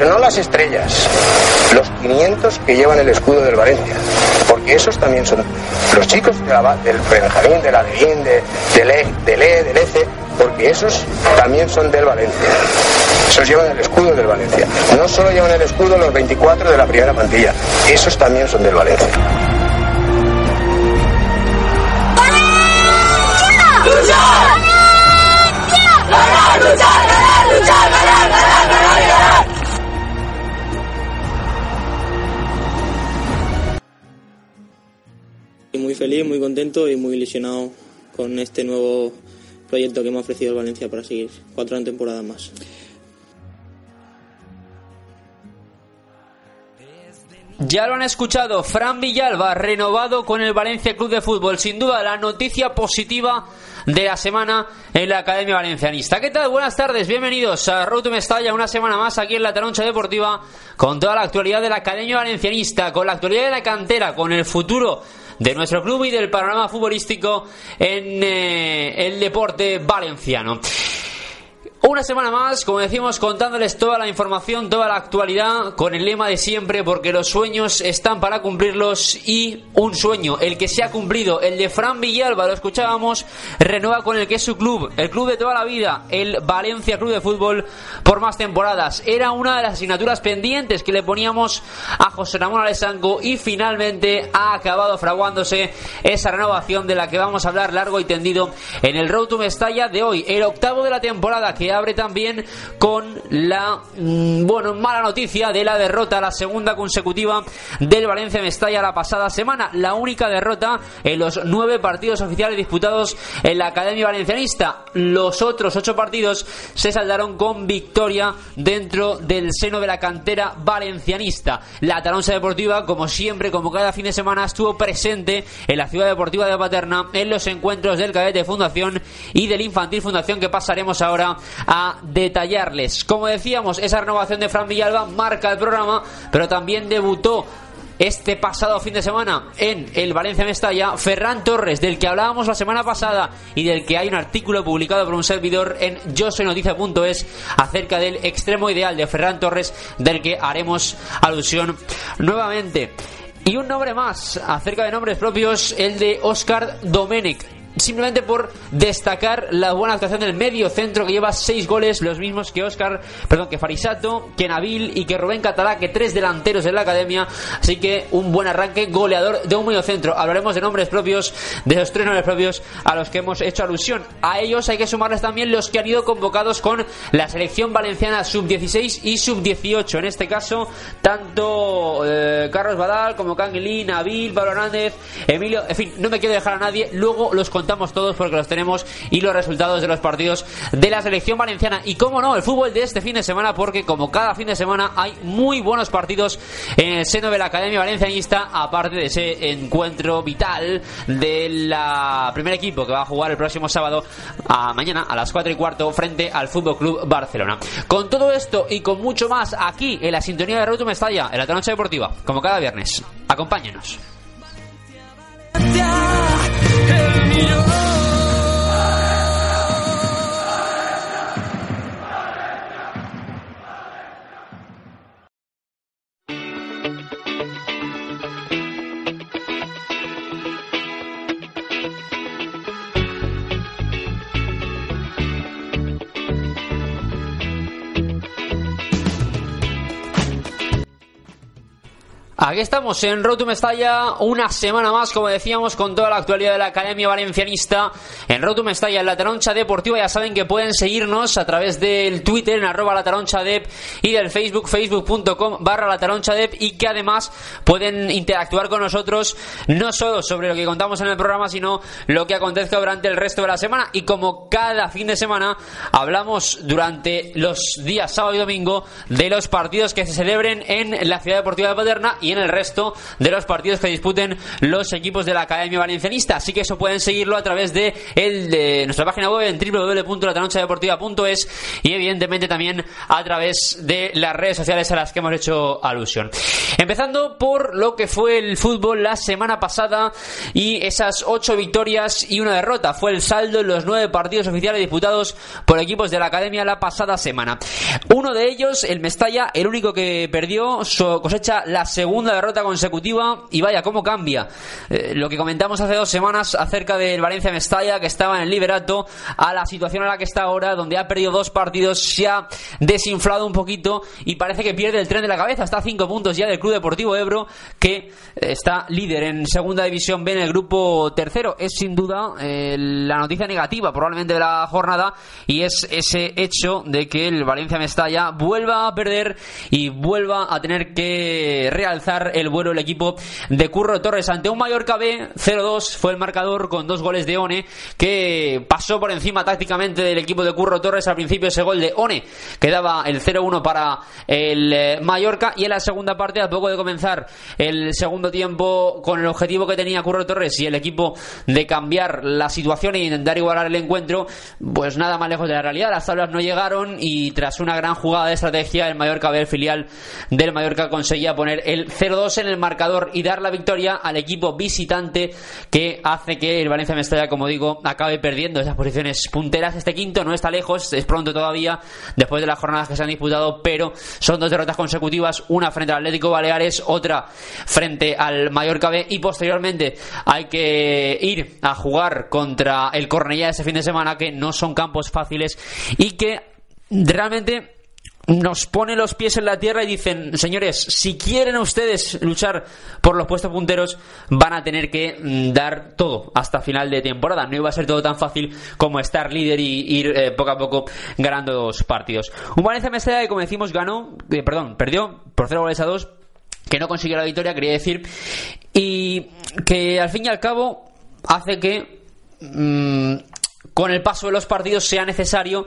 Pero no las estrellas, los 500 que llevan el escudo del Valencia, porque esos también son los chicos de la, del Benjamín, de la de, del E, del E, del ECE, porque esos también son del Valencia. Esos llevan el escudo del Valencia. No solo llevan el escudo los 24 de la primera plantilla, esos también son del Valencia. Muy feliz, muy contento y muy ilusionado con este nuevo proyecto que me ha ofrecido el Valencia para seguir cuatro temporadas más. Ya lo han escuchado, Fran Villalba renovado con el Valencia Club de Fútbol. Sin duda, la noticia positiva de la semana en la Academia Valencianista. ¿Qué tal? Buenas tardes, bienvenidos a Road Mestalla, una semana más aquí en la Taroncha Deportiva, con toda la actualidad de la Academia Valencianista, con la actualidad de la cantera, con el futuro de nuestro club y del panorama futbolístico en eh, el deporte valenciano. Una semana más, como decimos, contándoles toda la información, toda la actualidad, con el lema de siempre, porque los sueños están para cumplirlos y un sueño, el que se ha cumplido, el de Fran Villalba, lo escuchábamos, renueva con el que es su club, el club de toda la vida, el Valencia Club de Fútbol, por más temporadas. Era una de las asignaturas pendientes que le poníamos a José Ramón Alessanco y finalmente ha acabado fraguándose esa renovación de la que vamos a hablar largo y tendido en el Road to Mestalla de hoy, el octavo de la temporada que abre también con la mm, bueno mala noticia de la derrota, la segunda consecutiva del Valencia Mestalla la pasada semana, la única derrota en los nueve partidos oficiales disputados en la Academia Valencianista. Los otros ocho partidos se saldaron con victoria dentro del seno de la cantera valencianista. La Taronsa Deportiva, como siempre, como cada fin de semana, estuvo presente en la ciudad deportiva de Paterna en los encuentros del Cadete Fundación y del Infantil Fundación que pasaremos ahora a detallarles. Como decíamos, esa renovación de Fran Villalba marca el programa, pero también debutó este pasado fin de semana en el Valencia Mestalla, Ferran Torres, del que hablábamos la semana pasada y del que hay un artículo publicado por un servidor en yo acerca del extremo ideal de Ferran Torres, del que haremos alusión nuevamente. Y un nombre más, acerca de nombres propios, el de Oscar Domenech simplemente por destacar la buena actuación del medio centro que lleva seis goles, los mismos que Oscar, perdón, que Farisato, que Nabil y que Rubén Catalá, que tres delanteros en la academia. Así que un buen arranque, goleador de un medio centro. Hablaremos de nombres propios, de los tres nombres propios a los que hemos hecho alusión. A ellos hay que sumarles también los que han ido convocados con la selección valenciana sub-16 y sub-18. En este caso, tanto eh, Carlos Badal como Canguilín, Nabil, Pablo Hernández, Emilio, en fin, no me quiero dejar a nadie. Luego los contamos todos porque los tenemos y los resultados de los partidos de la selección valenciana. Y como no, el fútbol de este fin de semana, porque como cada fin de semana hay muy buenos partidos en el seno de la Academia Valencianista, aparte de ese encuentro vital del primer equipo que va a jugar el próximo sábado, a mañana a las 4 y cuarto, frente al Fútbol Club Barcelona. Con todo esto y con mucho más aquí en la sintonía de Roto Mestalla, en la noche deportiva, como cada viernes. Acompáñenos. be your own. Aquí estamos en Road to Mestalla, una semana más, como decíamos, con toda la actualidad de la Academia Valencianista. En Road to Mestalla, en la Taroncha Deportiva, ya saben que pueden seguirnos a través del Twitter en arroba la taroncha dep y del Facebook, facebook.com barra la dep y que además pueden interactuar con nosotros no solo sobre lo que contamos en el programa, sino lo que acontezca durante el resto de la semana. Y como cada fin de semana, hablamos durante los días sábado y domingo de los partidos que se celebren en la Ciudad Deportiva de Paterna y en el resto de los partidos que disputen los equipos de la Academia Valencianista. Así que eso pueden seguirlo a través de, el, de nuestra página web en www.latanochadeportiva.es y evidentemente también a través de las redes sociales a las que hemos hecho alusión. Empezando por lo que fue el fútbol la semana pasada y esas ocho victorias y una derrota. Fue el saldo en los nueve partidos oficiales disputados por equipos de la Academia la pasada semana. Uno de ellos, el Mestalla, el único que perdió, cosecha la segunda segunda derrota consecutiva y vaya, cómo cambia. Eh, lo que comentamos hace dos semanas acerca del Valencia Mestalla, que estaba en el liberato, a la situación en la que está ahora, donde ha perdido dos partidos, se ha desinflado un poquito y parece que pierde el tren de la cabeza. Está a cinco puntos ya del Club Deportivo Ebro, que está líder en segunda división B en el grupo tercero. Es sin duda eh, la noticia negativa, probablemente de la jornada, y es ese hecho de que el Valencia Mestalla vuelva a perder y vuelva a tener que realzar el vuelo el equipo de Curro Torres. Ante un Mallorca B 0-2 fue el marcador con dos goles de One que pasó por encima tácticamente del equipo de Curro Torres. Al principio ese gol de One que daba el 0-1 para el eh, Mallorca. Y en la segunda parte a poco de comenzar el segundo tiempo con el objetivo que tenía Curro Torres y el equipo de cambiar la situación e intentar igualar el encuentro pues nada más lejos de la realidad. Las tablas no llegaron y tras una gran jugada de estrategia el Mallorca B el filial del Mallorca conseguía poner el 0-2 en el marcador y dar la victoria al equipo visitante que hace que el Valencia Mestalla, como digo, acabe perdiendo esas posiciones punteras. Este quinto no está lejos, es pronto todavía, después de las jornadas que se han disputado, pero son dos derrotas consecutivas, una frente al Atlético Baleares, otra frente al Mallorca B y posteriormente hay que ir a jugar contra el Cornellá ese fin de semana, que no son campos fáciles y que realmente nos pone los pies en la tierra y dicen, señores, si quieren ustedes luchar por los puestos punteros, van a tener que mm, dar todo hasta final de temporada. No iba a ser todo tan fácil como estar líder y ir eh, poco a poco ganando los partidos. Un Valencia Mestalla que, como decimos, ganó, eh, perdón, perdió por 0 goles a 2, que no consiguió la victoria, quería decir, y que al fin y al cabo hace que mm, con el paso de los partidos sea necesario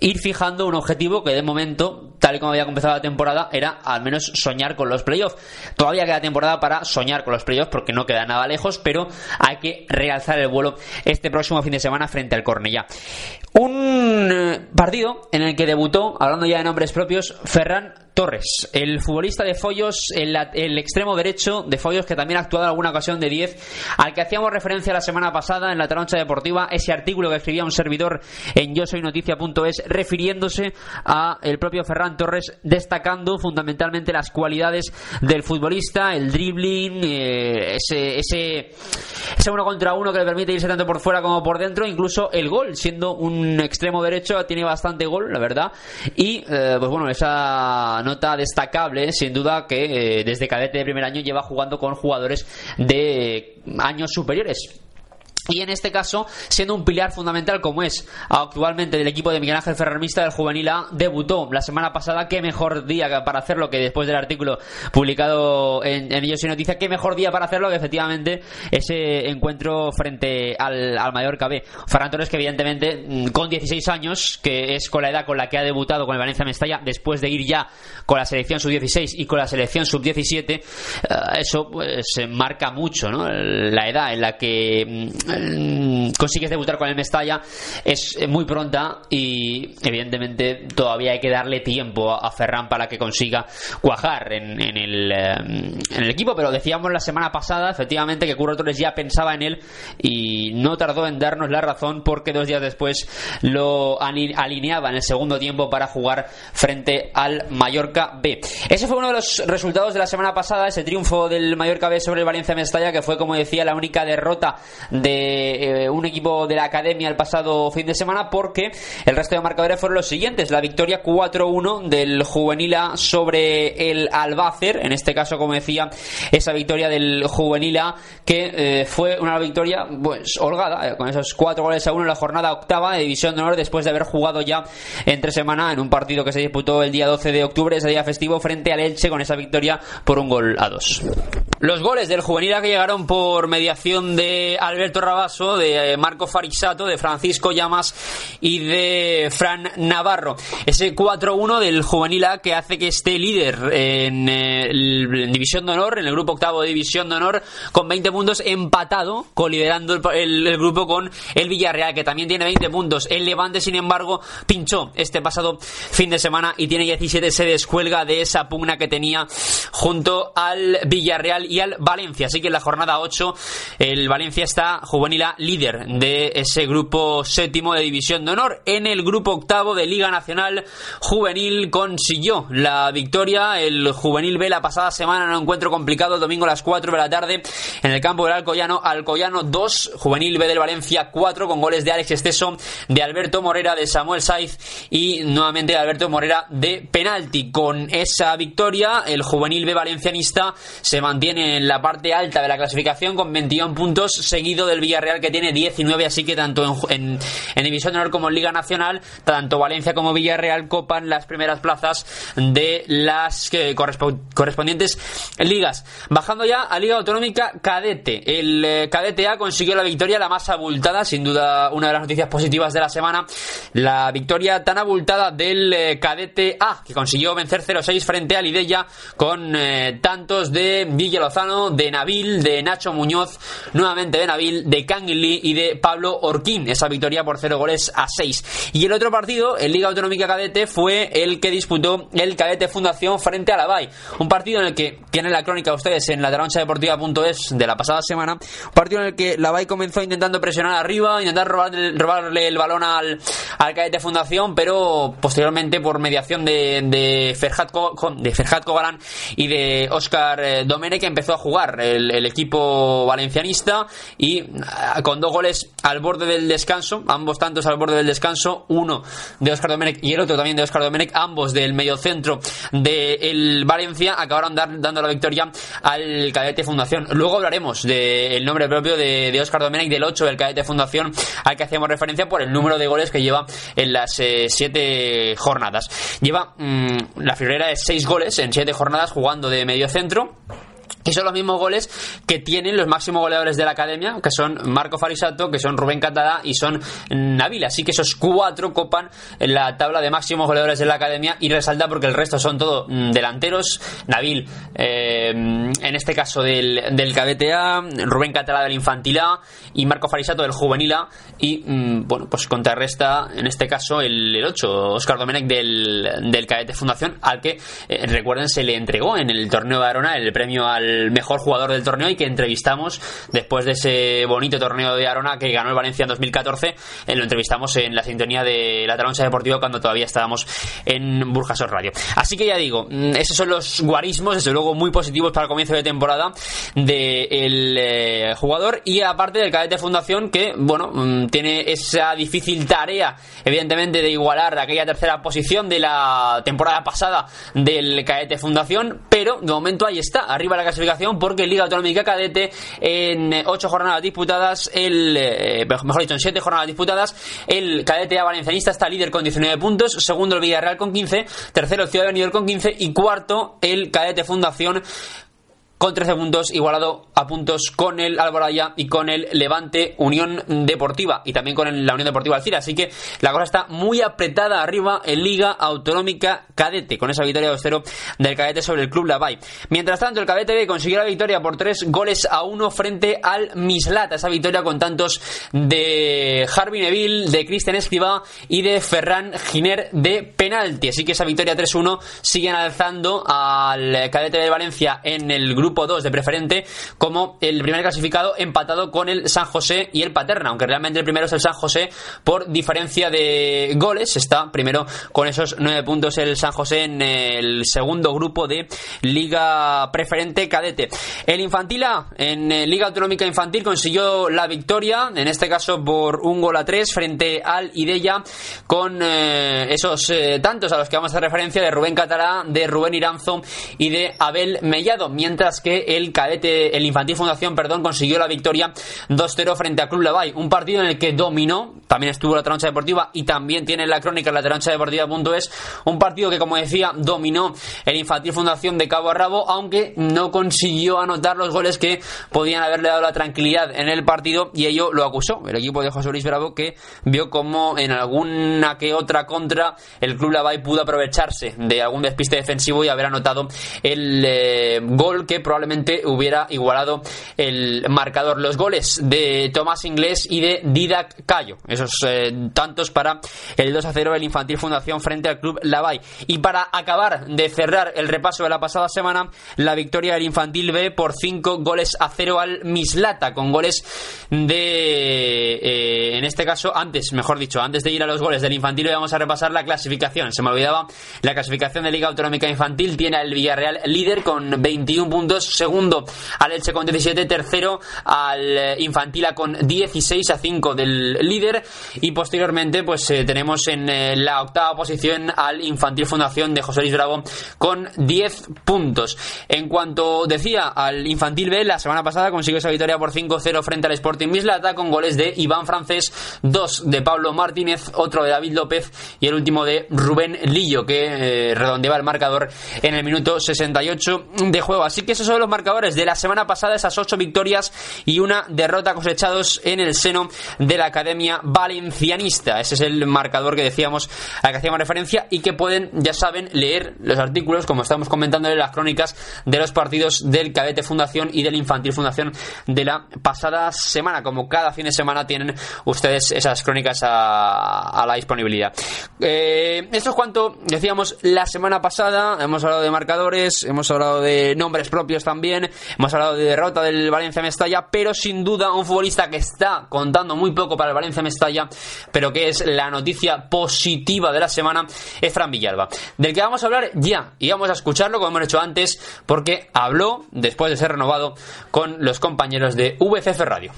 ir fijando un objetivo que de momento, tal y como había comenzado la temporada, era al menos soñar con los playoffs. Todavía queda temporada para soñar con los playoffs porque no queda nada lejos, pero hay que realzar el vuelo este próximo fin de semana frente al Cornellá. Un eh, partido en el que debutó, hablando ya de nombres propios, Ferran Torres, el futbolista de Follos, el, extremo derecho de Follos que también ha actuado en alguna ocasión de 10, al que hacíamos referencia la semana pasada en la troncha deportiva, ese artículo que escribía un servidor en yo soy noticia.es refiriéndose a el propio Ferran Torres destacando fundamentalmente las cualidades del futbolista, el dribbling, eh, ese, ese, uno contra uno que le permite irse tanto por fuera como por dentro, incluso el gol, siendo un extremo derecho, tiene bastante gol, la verdad, y eh, pues bueno, esa nota destacable, sin duda, que eh, desde cadete de primer año lleva jugando con jugadores de años superiores y en este caso, siendo un pilar fundamental como es actualmente del equipo de Miguel Ángel Ferrarmista del Juvenil A, debutó la semana pasada. Qué mejor día para hacerlo que después del artículo publicado en, en Ellos y Noticia. Qué mejor día para hacerlo que efectivamente ese encuentro frente al, al Mallorca B. Ferran Torres, que evidentemente mm, con 16 años, que es con la edad con la que ha debutado con el Valencia Mestalla, después de ir ya con la selección sub-16 y con la selección sub-17, eh, eso pues marca mucho, ¿no? La edad en la que Mm, consigues debutar con el Mestalla es muy pronta y evidentemente todavía hay que darle tiempo a Ferran para que consiga cuajar en, el, eh, en el equipo. Pero decíamos la semana pasada efectivamente que Curro Torres ya pensaba en él y no tardó en darnos la razón porque dos días después lo alineaba en el segundo tiempo para jugar frente al Mallorca B. Ese fue uno de los resultados de la semana pasada ese triunfo del Mallorca B sobre el Valencia Mestalla que fue como decía la única derrota de de eh, un equipo de la academia el pasado fin de semana porque el resto de marcadores fueron los siguientes. La victoria 4-1 del juvenil A sobre el Albácer, en este caso, como decía, esa victoria del juvenil A que eh, fue una victoria pues holgada, con esos cuatro goles a uno en la jornada octava de División de Honor después de haber jugado ya entre semana en un partido que se disputó el día 12 de octubre, ese día festivo, frente al Elche con esa victoria por un gol a dos. Los goles del juvenil A que llegaron por mediación de Alberto De eh, Marco Farisato, de Francisco Llamas y de Fran Navarro. Ese 4-1 del juvenil A que hace que esté líder en, eh, División de Honor, en el grupo octavo de División de Honor, con 20 puntos empatado, coliderando el, el, grupo con el Villarreal, que también tiene 20 puntos. El Levante, sin embargo, pinchó este pasado fin de semana y tiene 17, se descuelga de esa pugna que tenía junto al Villarreal y al Valencia. Así que en la jornada 8 el Valencia está juvenil A líder de ese grupo séptimo de División de Honor. En el grupo octavo de Liga Nacional Juvenil consiguió la victoria. El Juvenil B la pasada semana en un encuentro complicado domingo a las 4 de la tarde en el campo del Alcoyano. Alcoyano 2, Juvenil B del Valencia 4 con goles de Alex Esteso, de Alberto Morera, de Samuel Saiz y nuevamente de Alberto Morera de penalti. Con esa victoria el Juvenil B valencianista se mantiene en la parte alta de la clasificación con 21 puntos, seguido del Villarreal que tiene 19, así que tanto en, en, División de Honor como en Liga Nacional, tanto Valencia como Villarreal copan las primeras plazas de las que correspondientes ligas. Bajando ya a Liga Autonómica Cadete. El eh, Cadete A consiguió la victoria la más abultada, sin duda una de las noticias positivas de la semana. La victoria tan abultada del eh, Cadete A, que consiguió vencer 0-6 frente a Lidella con eh, tantos de Villa Lozano, de Nabil, de Nacho Muñoz, nuevamente de Nabil, de Lee y de Pablo Orquín. Esa victoria por 0 goles a 6. Y el otro partido, en Liga Autonómica Cadete, fue el que disputó el Cadete Fundación frente a la BAI. Un partido en el que tienen la crónica ustedes en la deportiva.es de la pasada semana. Un partido en el que la BAI comenzó intentando presionar arriba, intentar robarle, robarle el balón al, al Cadete Fundación, pero posteriormente por mediación de, de Ferhat, de Ferhat Kogalan y de Oscar eh, Domenech empezó a jugar el, el equipo valencianista y con dos goles al borde del descanso, ambos tantos al borde del descanso, uno de Oscar Domenech y el otro también de Oscar Domenech, ambos del mediocentro del Valencia, acabaron dando la victoria al Cadete Fundación. Luego hablaremos del nombre propio de, Oscar Domenech, del 8 del Cadete Fundación, al que hacemos referencia por el número de goles que lleva en las 7 eh, jornadas. Lleva mmm, la friolera de 6 goles en 7 jornadas jugando de mediocentro y son los mismos goles que tienen los máximos goleadores de la academia, que son Marco Farisato, que son Rubén Catalá y son Nabil. Así que esos cuatro copan la tabla de máximos goleadores de la academia y resalta porque el resto son todos mm, delanteros. Nabil, eh, en este caso del, del cadete A, Rubén Catalá del infantil A y Marco Farisato del juvenil A. Y mm, bueno, pues contrarresta en este caso el, el 8, Oscar Domenech del, del cadete Fundación, al que eh, recuerden se le entregó en el torneo de Arona el premio al mejor jugador del torneo y que entrevistamos después de ese bonito torneo de Arona que ganó el Valencia en 2014. Eh, lo entrevistamos en la sintonía de la Taroncha Deportiva cuando todavía estábamos en Burjasot Radio. Así que ya digo, mm, esos son los guarismos, desde luego muy positivos para el comienzo de temporada del eh, jugador y aparte del cadete fundación que, bueno, mm, tiene esa difícil tarea, evidentemente, de igualar aquella tercera posición de la temporada pasada del cadete fundación, pero de momento ahí está, arriba la clasificación porque Liga Autonómica Cadete en 8 jornadas disputadas, el eh, mejor dicho, en 7 jornadas disputadas, el Cadete A Valencianista está líder con 19 puntos, segundo el Villarreal con 15, tercero el Ciudad de Benidorm con 15 y cuarto el Cadete Fundación con 13 puntos, igualado a puntos con el Alboraya y con el Levante Unión Deportiva y también con la Unión Deportiva Alcira. Así que la cosa está muy apretada arriba en Liga Autonómica Cadete, con esa victoria 2-0 del Cadete sobre el Club Lavay. Mientras tanto, el Cadete B consiguió la victoria por 3 goles a 1 frente al Mislata. Esa victoria con tantos de Harvey Neville, de Cristian Escribá y de Ferran Giner de penalti. Así que esa victoria 3-1 siguen alzando al Cadete de Valencia en el grupo grupo 2 de preferente como el primer clasificado empatado con el San José y el Paterna, aunque realmente el primero es el San José por diferencia de goles. Está primero con esos nueve puntos el San José en el segundo grupo de Liga Preferente Cadete. El Infantila en eh, Liga Autonómica Infantil consiguió la victoria, en este caso por un gol a tres frente al Idella con eh, esos eh, tantos a los que vamos a hacer referencia de Rubén Catalá, de Rubén Iranzo y de Abel Mellado, mientras que el cadete, el Infantil Fundación, perdón, consiguió la victoria 2-0 frente a Club Lavay, un partido en el que dominó, también estuvo la trancha deportiva y también tiene la crónica la trancha deportiva.es, un partido que como decía dominó el Infantil Fundación de cabo a rabo, aunque no consiguió anotar los goles que podían haberle dado la tranquilidad en el partido y ello lo acusó el equipo de José Luis Bravo que vio como en alguna que otra contra el Club Lavay pudo aprovecharse de algún despiste defensivo y haber anotado el eh, gol que probablemente hubiera igualado el marcador. Los goles de Tomás Inglés y de Didac Cayo, esos eh, tantos para el 2 a 0 del Infantil Fundación frente al Club Lavay. Y para acabar de cerrar el repaso de la pasada semana, la victoria del Infantil B por 5 goles a 0 al Mislata, con goles de, eh, en este caso, antes, mejor dicho, antes de ir a los goles del Infantil B, vamos a repasar la clasificación. Se me olvidaba la clasificación de Liga Autonómica Infantil. Tiene al Villarreal líder con 21 puntos, segundo al Elche con 17, tercero al Infantila con 16 a 5 del líder y posteriormente pues eh, tenemos en eh, la octava posición al Infantil Fundación de José Luis Bravo con 10 puntos. En cuanto decía al Infantil B, la semana pasada consiguió esa victoria por 5-0 frente al Sporting Mislata con goles de Iván Francés, dos de Pablo Martínez, otro de David López y el último de Rubén Lillo que eh, redondeaba el marcador en el minuto 68 de juego. Así que esos son los marcadores de la semana pasada, esas ocho victorias y una derrota cosechados en el seno de la Academia Valencianista. Ese es el marcador que decíamos, al que hacíamos referencia y que pueden, ya saben, leer los artículos, como estamos comentando en las crónicas de los partidos del Cadete Fundación y del Infantil Fundación de la pasada semana. Como cada fin de semana tienen ustedes esas crónicas a, la disponibilidad. Eh, esto es cuanto decíamos la semana pasada. Hemos hablado de marcadores, hemos hablado de nombres propios también, hemos hablado de derrota del Valencia Mestalla, pero sin duda un futbolista que está contando muy poco para el Valencia Mestalla, pero que es la noticia positiva de la semana, es Fran Villalba. Del que vamos a hablar ya, y vamos a escucharlo como hemos hecho antes, porque habló, después de ser renovado, con los compañeros de VCF Radio.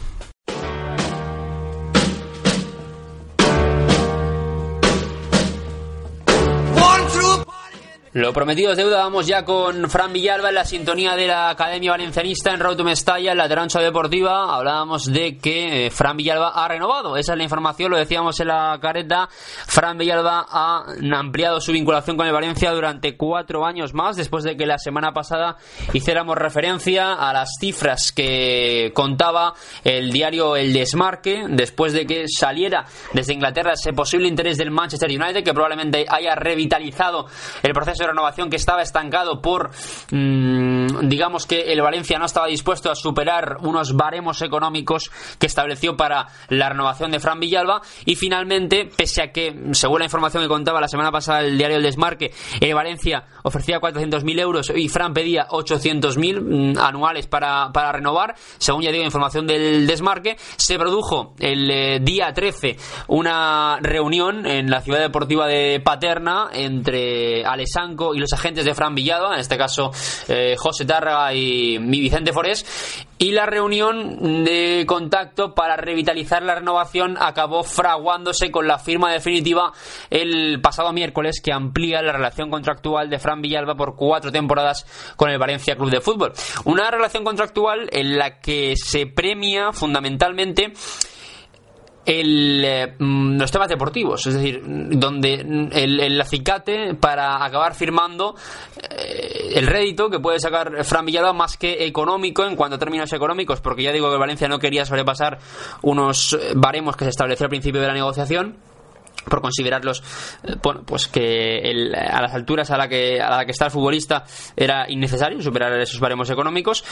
Lo prometido es deuda, vamos ya con Fran Villalba en la sintonía de la Academia Valencianista en Road Mestalla, en la trancha deportiva. Hablábamos de que eh, Fran Villalba ha renovado, esa es la información, lo decíamos en la careta. Fran Villalba ha ampliado su vinculación con el Valencia durante cuatro años más, después de que la semana pasada hiciéramos referencia a las cifras que contaba el diario El Desmarque, después de que saliera desde Inglaterra ese posible interés del Manchester United, que probablemente haya revitalizado el proceso de renovación que estaba estancado por, mm, digamos que el Valencia no estaba dispuesto a superar unos baremos económicos que estableció para la renovación de Fran Villalba. Y finalmente, pese a que, según la información que contaba la semana pasada el diario El Desmarque, el Valencia ofrecía 400.000 euros y Fran pedía 800.000 mm, anuales para, para renovar, según ya digo información del Desmarque, se produjo el eh, día 13 una reunión en la ciudad deportiva de Paterna entre Alessandro y los agentes de Fran Villado, en este caso eh, José Tárraga y Vicente Forés, y la reunión de contacto para revitalizar la renovación acabó fraguándose con la firma definitiva el pasado miércoles que amplía la relación contractual de Fran Villalba por cuatro temporadas con el Valencia Club de Fútbol. Una relación contractual en la que se premia fundamentalmente el, eh, mm, los temas deportivos, es decir, donde el, acicate para acabar firmando eh, el rédito que puede sacar Fran Villalba más que económico en cuanto a términos económicos, porque ya digo que Valencia no quería sobrepasar unos baremos que se estableció al principio de la negociación por considerarlos eh, bueno, pues que a las alturas a la que a la que está el futbolista era innecesario superar esos baremos económicos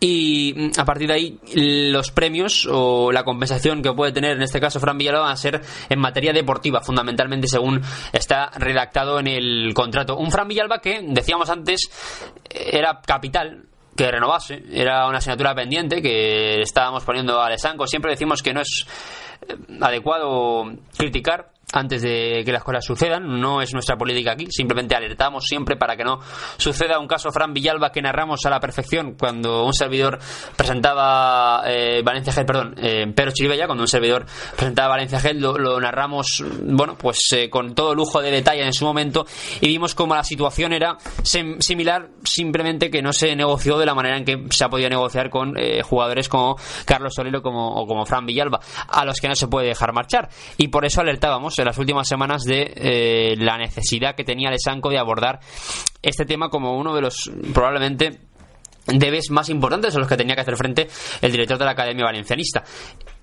y mm, a partir de ahí los premios o la compensación que puede tener en este caso Fran Villalba van a ser en materia deportiva, fundamentalmente según está redactado en el contrato. Un Fran Villalba que, decíamos antes, era capital que renovase. Era una asignatura pendiente que estábamos poniendo a Lesanco. Siempre decimos que no es eh, adecuado criticar antes de que las cosas sucedan. No es nuestra política aquí, simplemente alertamos siempre para que no suceda un caso Fran Villalba que narramos a la perfección cuando un servidor presentaba eh, Valencia Gel, perdón, eh, Pedro Chiribella, cuando un servidor presentaba Valencia Gel, lo, narramos, bueno, pues eh, con todo lujo de detalle en su momento y vimos como la situación era similar, simplemente que no se negoció de la manera en que se ha podido negociar con eh, jugadores como Carlos Solero como, o como Fran Villalba, a los que no se puede dejar marchar. Y por eso alertábamos las últimas semanas de eh, la necesidad que tenía Lesanco de abordar este tema como uno de los probablemente debes más importantes a los que tenía que hacer frente el director de la Academia Valencianista.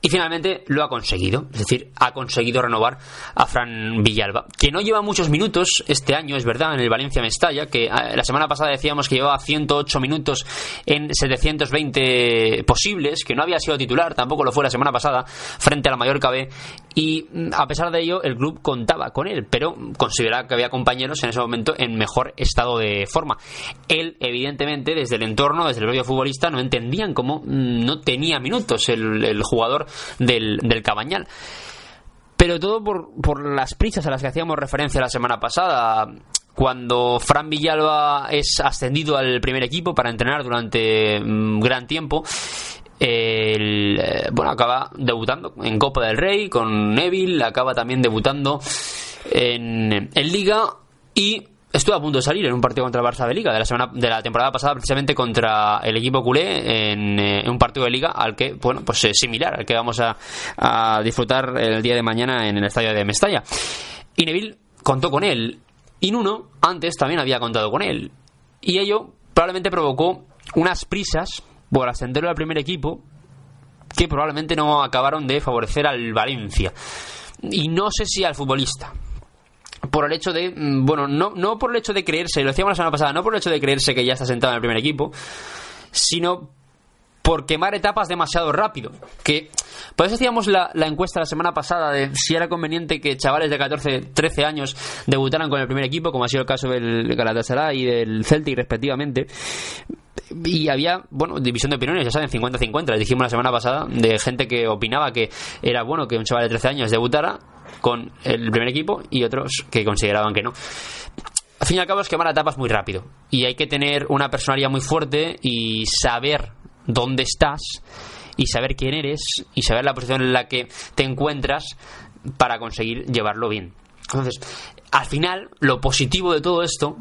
Y finalmente lo ha conseguido, es decir, ha conseguido renovar a Fran Villalba, que no lleva muchos minutos este año, es verdad, en el Valencia Mestalla, que eh, la semana pasada decíamos que llevaba 108 minutos en 720 posibles, que no había sido titular, tampoco lo fue la semana pasada, frente a la Mallorca B, y mm, a pesar de ello el club contaba con él, pero consideraba que había compañeros en ese momento en mejor estado de forma. Él, evidentemente, desde el entorno, desde el propio futbolista, no entendían cómo mm, no tenía minutos el, el jugador del, del Cabañal. Pero todo por, por las prisas a las que hacíamos referencia la semana pasada cuando Fran Villalba es ascendido al primer equipo para entrenar durante mm, gran tiempo. Eh, bueno, acaba debutando en Copa del Rey con Neville, acaba también debutando en, Liga y estuvo a punto de salir en un partido contra el Barça de Liga de la semana de la temporada pasada precisamente contra el equipo culé en, eh, un partido de Liga al que bueno pues es similar al que vamos a, a, disfrutar el día de mañana en el estadio de Mestalla. Y Neville contó con él y Nuno antes también había contado con él. Y ello probablemente provocó unas prisas por ascenderlo al primer equipo que probablemente no acabaron de favorecer al Valencia y no sé si al futbolista por el hecho de, mm, bueno, no, no por el hecho de creerse, lo decíamos la semana pasada, no por el hecho de creerse que ya está sentado en el primer equipo, sino por quemar etapas demasiado rápido. Que por eso hacíamos la, la, encuesta la semana pasada de si era conveniente que chavales de 14, 13 años debutaran con el primer equipo, como ha sido el caso del Galatasaray y del Celtic respectivamente. Y había, bueno, división de opiniones, ya saben, 50-50. Les dijimos la semana pasada de gente que opinaba que era bueno que un chaval de 13 años debutara con el primer equipo y otros que consideraban que no. Al fin y al cabo es quemar etapas muy rápido y hay que tener una personalidad muy fuerte y saber dónde estás y saber quién eres y saber la posición en la que te encuentras para conseguir llevarlo bien. Entonces, al final, lo positivo de todo esto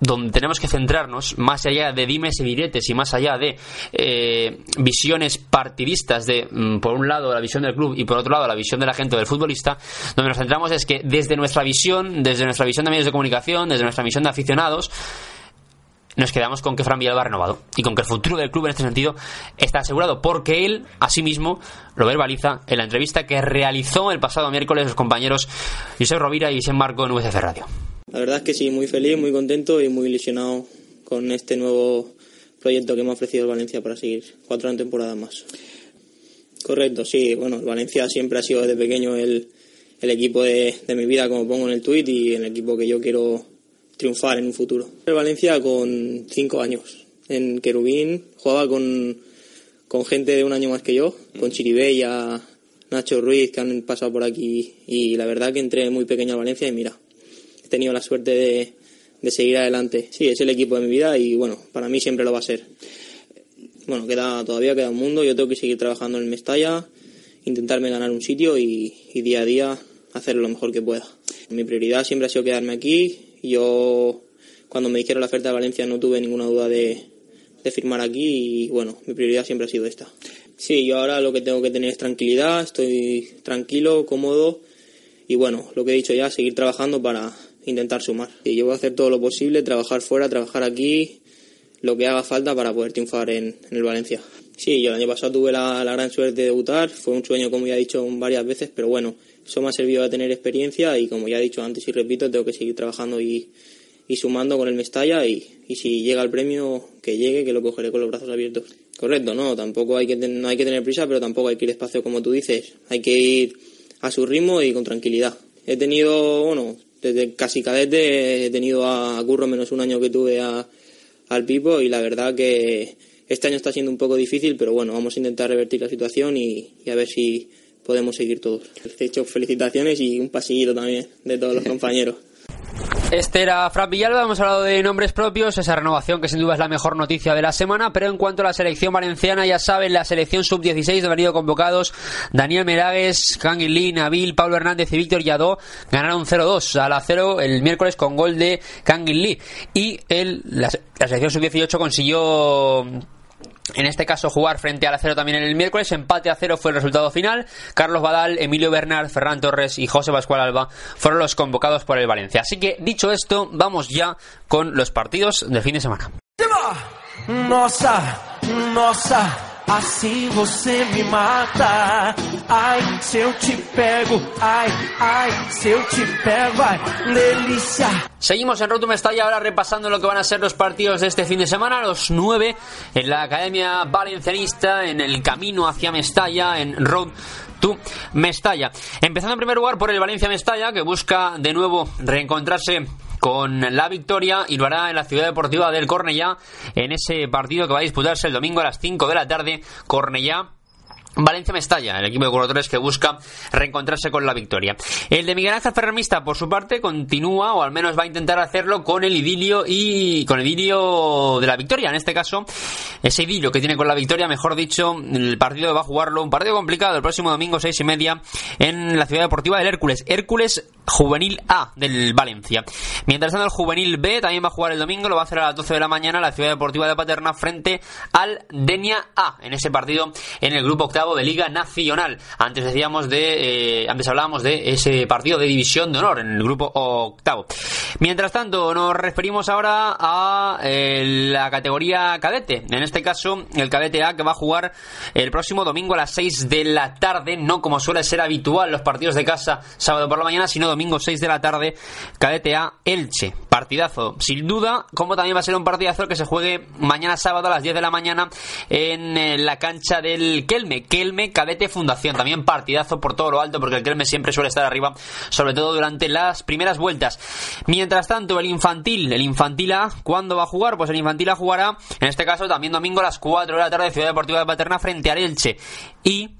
donde tenemos que centrarnos, más allá de dimes y diretes y más allá de eh, visiones partidistas de, mm, por un lado, la visión del club y por otro lado, la visión de la gente del futbolista, donde nos centramos es que desde nuestra visión, desde nuestra visión de medios de comunicación, desde nuestra visión de aficionados, nos quedamos con que Fran Villalba ha renovado y con que el futuro del club en este sentido está asegurado porque él, asimismo, lo verbaliza en la entrevista que realizó el pasado miércoles los compañeros José Rovira y José Marco en UCC Radio. La verdad es que sí, muy feliz, muy contento y muy ilusionado con este nuevo proyecto que me ha ofrecido el Valencia para seguir cuatro temporadas más. Correcto, sí, bueno, el Valencia siempre ha sido desde pequeño el, el equipo de, de, mi vida, como pongo en el tuit, y el equipo que yo quiero triunfar en un futuro. El Valencia con cinco años. En Querubín jugaba con, con gente de un año más que yo, con Chiribella, Nacho Ruiz, que han pasado por aquí, y la verdad que entré muy pequeño al Valencia y mira, tenido la suerte de, de seguir adelante. Sí, es el equipo de mi vida y bueno, para mí siempre lo va a ser. Bueno, queda todavía queda un mundo, yo tengo que seguir trabajando en Mestalla, intentarme ganar un sitio y, y día a día hacer lo mejor que pueda. Mi prioridad siempre ha sido quedarme aquí. Yo cuando me dijeron la oferta de Valencia no tuve ninguna duda de, de firmar aquí y bueno, mi prioridad siempre ha sido esta. Sí, yo ahora lo que tengo que tener es tranquilidad, estoy tranquilo, cómodo y bueno, lo que he dicho ya, seguir trabajando para, intentar sumar. Y yo voy a hacer todo lo posible, trabajar fuera, trabajar aquí, lo que haga falta para poder triunfar en, el Valencia. Sí, yo el año pasado tuve la, la, gran suerte de debutar, fue un sueño como ya he dicho varias veces, pero bueno, eso me ha servido a tener experiencia y como ya he dicho antes y repito, tengo que seguir trabajando y, y sumando con el Mestalla y, y, si llega el premio, que llegue, que lo cogeré con los brazos abiertos. Correcto, no, tampoco hay que, no hay que tener prisa, pero tampoco hay que ir despacio como tú dices, hay que ir a su ritmo y con tranquilidad. He tenido, bueno, desde casi cadete he tenido a Curro menos un año que tuve a, al Pipo y la verdad que este año está siendo un poco difícil, pero bueno, vamos a intentar revertir la situación y, y a ver si podemos seguir todos. De hecho, felicitaciones y un pasillito también de todos los compañeros. Este era Fran Villalba, hemos hablado de nombres propios, esa renovación que sin duda es la mejor noticia de la semana, pero en cuanto a la selección valenciana, ya saben, la selección sub-16 han venido convocados Daniel Meragues, Lee, Nabil, Pablo Hernández y Víctor Yadó, ganaron 0-2 a la 0 el miércoles con gol de Lee. Y el, la selección sub-18 consiguió en este caso jugar frente al acero también en el miércoles, empate a cero fue el resultado final. Carlos Badal, Emilio Bernard, Ferran Torres y José Pascual Alba fueron los convocados por el Valencia. Así que dicho esto, vamos ya con los partidos del fin de semana. Assim você me mata. Ai, se eu te pego, ai, ai, se eu te pego, ai, delícia. Seguimos en Road to Mestalla ahora repasando lo que van a ser los partidos de este fin de semana, los nueve en la Academia Valencianista, en el camino hacia Mestalla, en Road to Mestalla. Empezando en primer lugar por el Valencia Mestalla, que busca de nuevo reencontrarse con la victoria y lo hará en la ciudad deportiva del Cornellá en ese partido que va a disputarse el domingo a las 5 de la tarde. Cornellá Valencia Mestalla, el equipo de corredores que busca reencontrarse con la victoria. El de Miguel Ángel Ferremista, por su parte, continúa, o al menos va a intentar hacerlo, con el idilio y con el idilio de la victoria. En este caso, ese idilio que tiene con la victoria, mejor dicho, el partido va a jugarlo, un partido complicado, el próximo domingo, seis y media, en la ciudad deportiva del Hércules. Hércules Juvenil A del Valencia. Mientras tanto, el Juvenil B también va a jugar el domingo, lo va a hacer a las 12 de la mañana, la ciudad deportiva de Paterna, frente al Denia A, en ese partido en el grupo octavo de Liga Nacional. Antes decíamos de, eh, antes hablábamos de ese partido de división de honor en el grupo octavo. Mientras tanto, nos referimos ahora a eh, la categoría cadete. En este caso, el cadete A que va a jugar el próximo domingo a las 6 de la tarde, no como suele ser habitual los partidos de casa sábado por la mañana, sino domingo 6 de la tarde, cadete A Elche. Partidazo, sin duda, como también va a ser un partidazo que se juegue mañana sábado a las 10 de la mañana en eh, la cancha del Kelme. Kelme Cadete Fundación. También partidazo por todo lo alto, porque el Kelme siempre suele estar arriba, sobre todo durante las primeras vueltas. Mientras tanto, el infantil, el infantil A, ¿cuándo va a jugar? Pues el infantil A jugará, en este caso, también domingo a las 4 de la tarde, Ciudad Deportiva de Paterna, frente al Elche. Y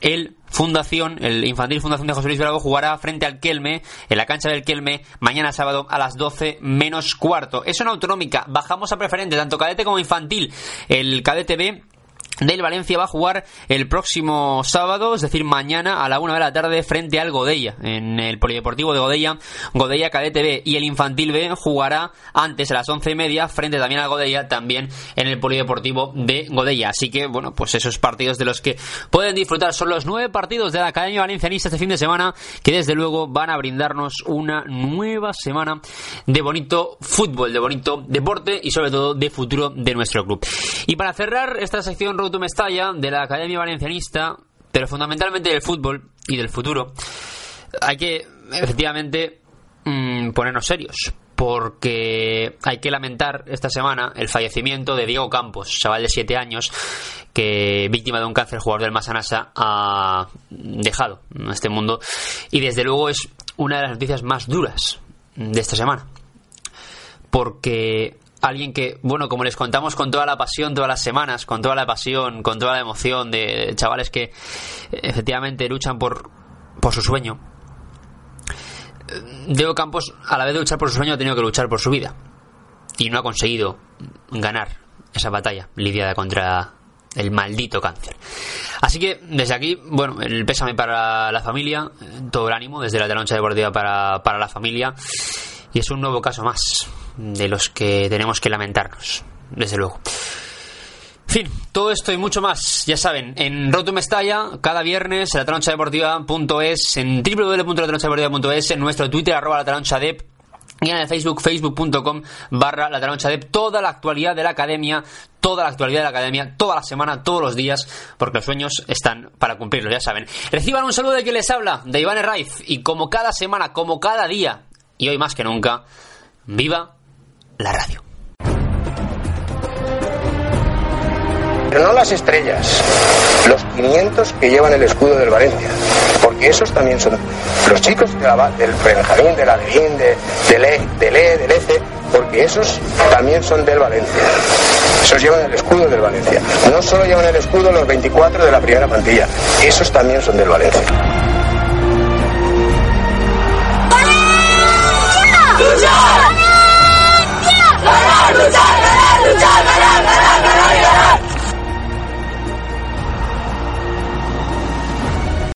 el Fundación, el Infantil Fundación de José Luis Bravo jugará frente al Kelme, en la cancha del Kelme, mañana sábado a las 12 menos cuarto. Es una autonómica, bajamos a preferente, tanto cadete como infantil. El cadete B del Valencia va a jugar el próximo sábado, es decir, mañana a la una de la tarde frente al Godella, en el Polideportivo de Godella, Godella Cadete B y el Infantil B jugará antes a las once y media frente también al Godella, también en el Polideportivo de Godella. Así que, bueno, pues esos partidos de los que pueden disfrutar son los nueve partidos de la Academia Valencianista este fin de semana, que desde luego van a brindarnos una nueva semana de bonito fútbol, de bonito deporte y sobre todo de futuro de nuestro club. Y para cerrar esta sección Roto Mestalla de la Academia Valencianista, pero fundamentalmente del fútbol y del futuro, hay que efectivamente mm, ponernos serios. Porque hay que lamentar esta semana el fallecimiento de Diego Campos, chaval de 7 años, que víctima de un cáncer, jugador del Masanasa, ha dejado este mundo. Y desde luego es una de las noticias más duras de esta semana. Porque alguien que, bueno, como les contamos con toda la pasión todas las semanas, con toda la pasión, con toda la emoción de chavales que efectivamente luchan por, por su sueño. Diego Campos, a la vez de luchar por su sueño, ha tenido que luchar por su vida. Y no ha conseguido ganar esa batalla lidiada contra el maldito cáncer. Así que desde aquí, bueno, el pésame para la familia, todo el ánimo desde la Taloncha Deportiva para, para la familia. Y es un nuevo caso más de los que tenemos que lamentarnos, desde luego. En fin, todo esto y mucho más, ya saben, en Roto Mestalla, cada viernes, en latronchadeportiva.es, en www.latronchadeportiva.es, en nuestro Twitter, arroba latronchadep, y en el Facebook, facebook.com barra la toda la actualidad de la academia, toda la actualidad de la academia, toda la semana, todos los días, porque los sueños están para cumplirlos, ya saben. Reciban un saludo de quien les habla, de Iván Raiz, y como cada semana, como cada día, y hoy más que nunca, viva la radio. Pero no las estrellas, los 500 que llevan el escudo del Valencia, porque esos también son los chicos de la- del Benjamín, del Alevín, de, del E, del E, del ECE, porque esos también son del Valencia. Esos llevan el escudo del Valencia. No solo llevan el escudo los 24 de la primera plantilla, esos también son del Valencia. ¡Valencia! luchar, ganar, luchar, ganar, ganar, ganar.